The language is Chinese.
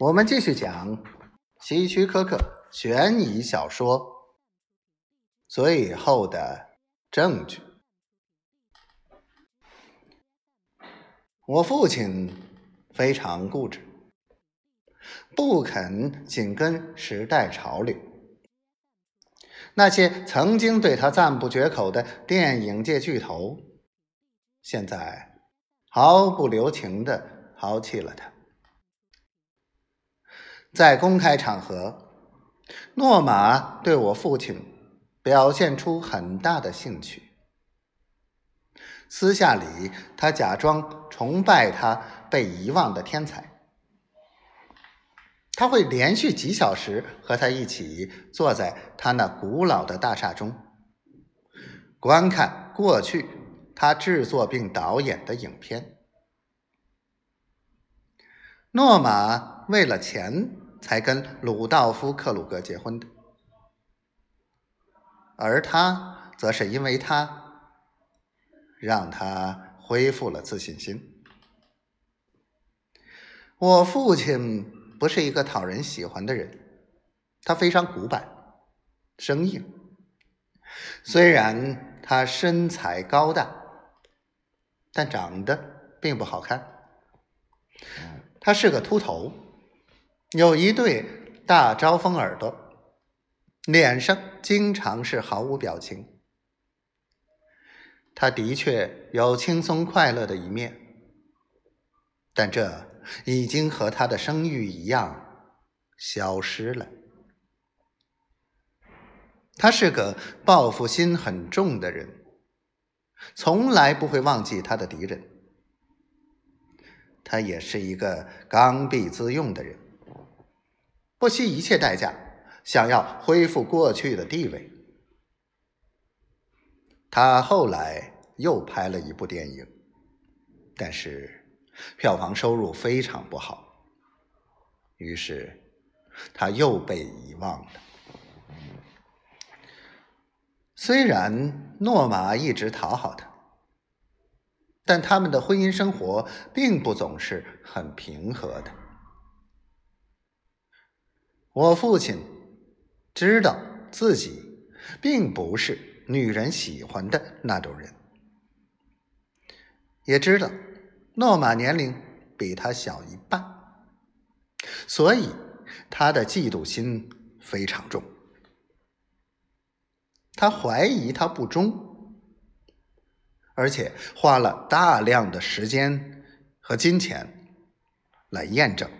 我们继续讲希区柯克悬疑小说《最后的证据》。我父亲非常固执，不肯紧跟时代潮流。那些曾经对他赞不绝口的电影界巨头，现在毫不留情的抛弃了他。在公开场合，诺玛对我父亲表现出很大的兴趣。私下里，他假装崇拜他被遗忘的天才。他会连续几小时和他一起坐在他那古老的大厦中，观看过去他制作并导演的影片。诺玛为了钱。才跟鲁道夫·克鲁格结婚的，而他则是因为他让他恢复了自信心。我父亲不是一个讨人喜欢的人，他非常古板、生硬。虽然他身材高大，但长得并不好看。他是个秃头。有一对大招风耳朵，脸上经常是毫无表情。他的确有轻松快乐的一面，但这已经和他的声誉一样消失了。他是个报复心很重的人，从来不会忘记他的敌人。他也是一个刚愎自用的人。不惜一切代价，想要恢复过去的地位。他后来又拍了一部电影，但是票房收入非常不好，于是他又被遗忘了。虽然诺玛一直讨好他，但他们的婚姻生活并不总是很平和的。我父亲知道自己并不是女人喜欢的那种人，也知道诺玛年龄比他小一半，所以他的嫉妒心非常重。他怀疑他不忠，而且花了大量的时间和金钱来验证。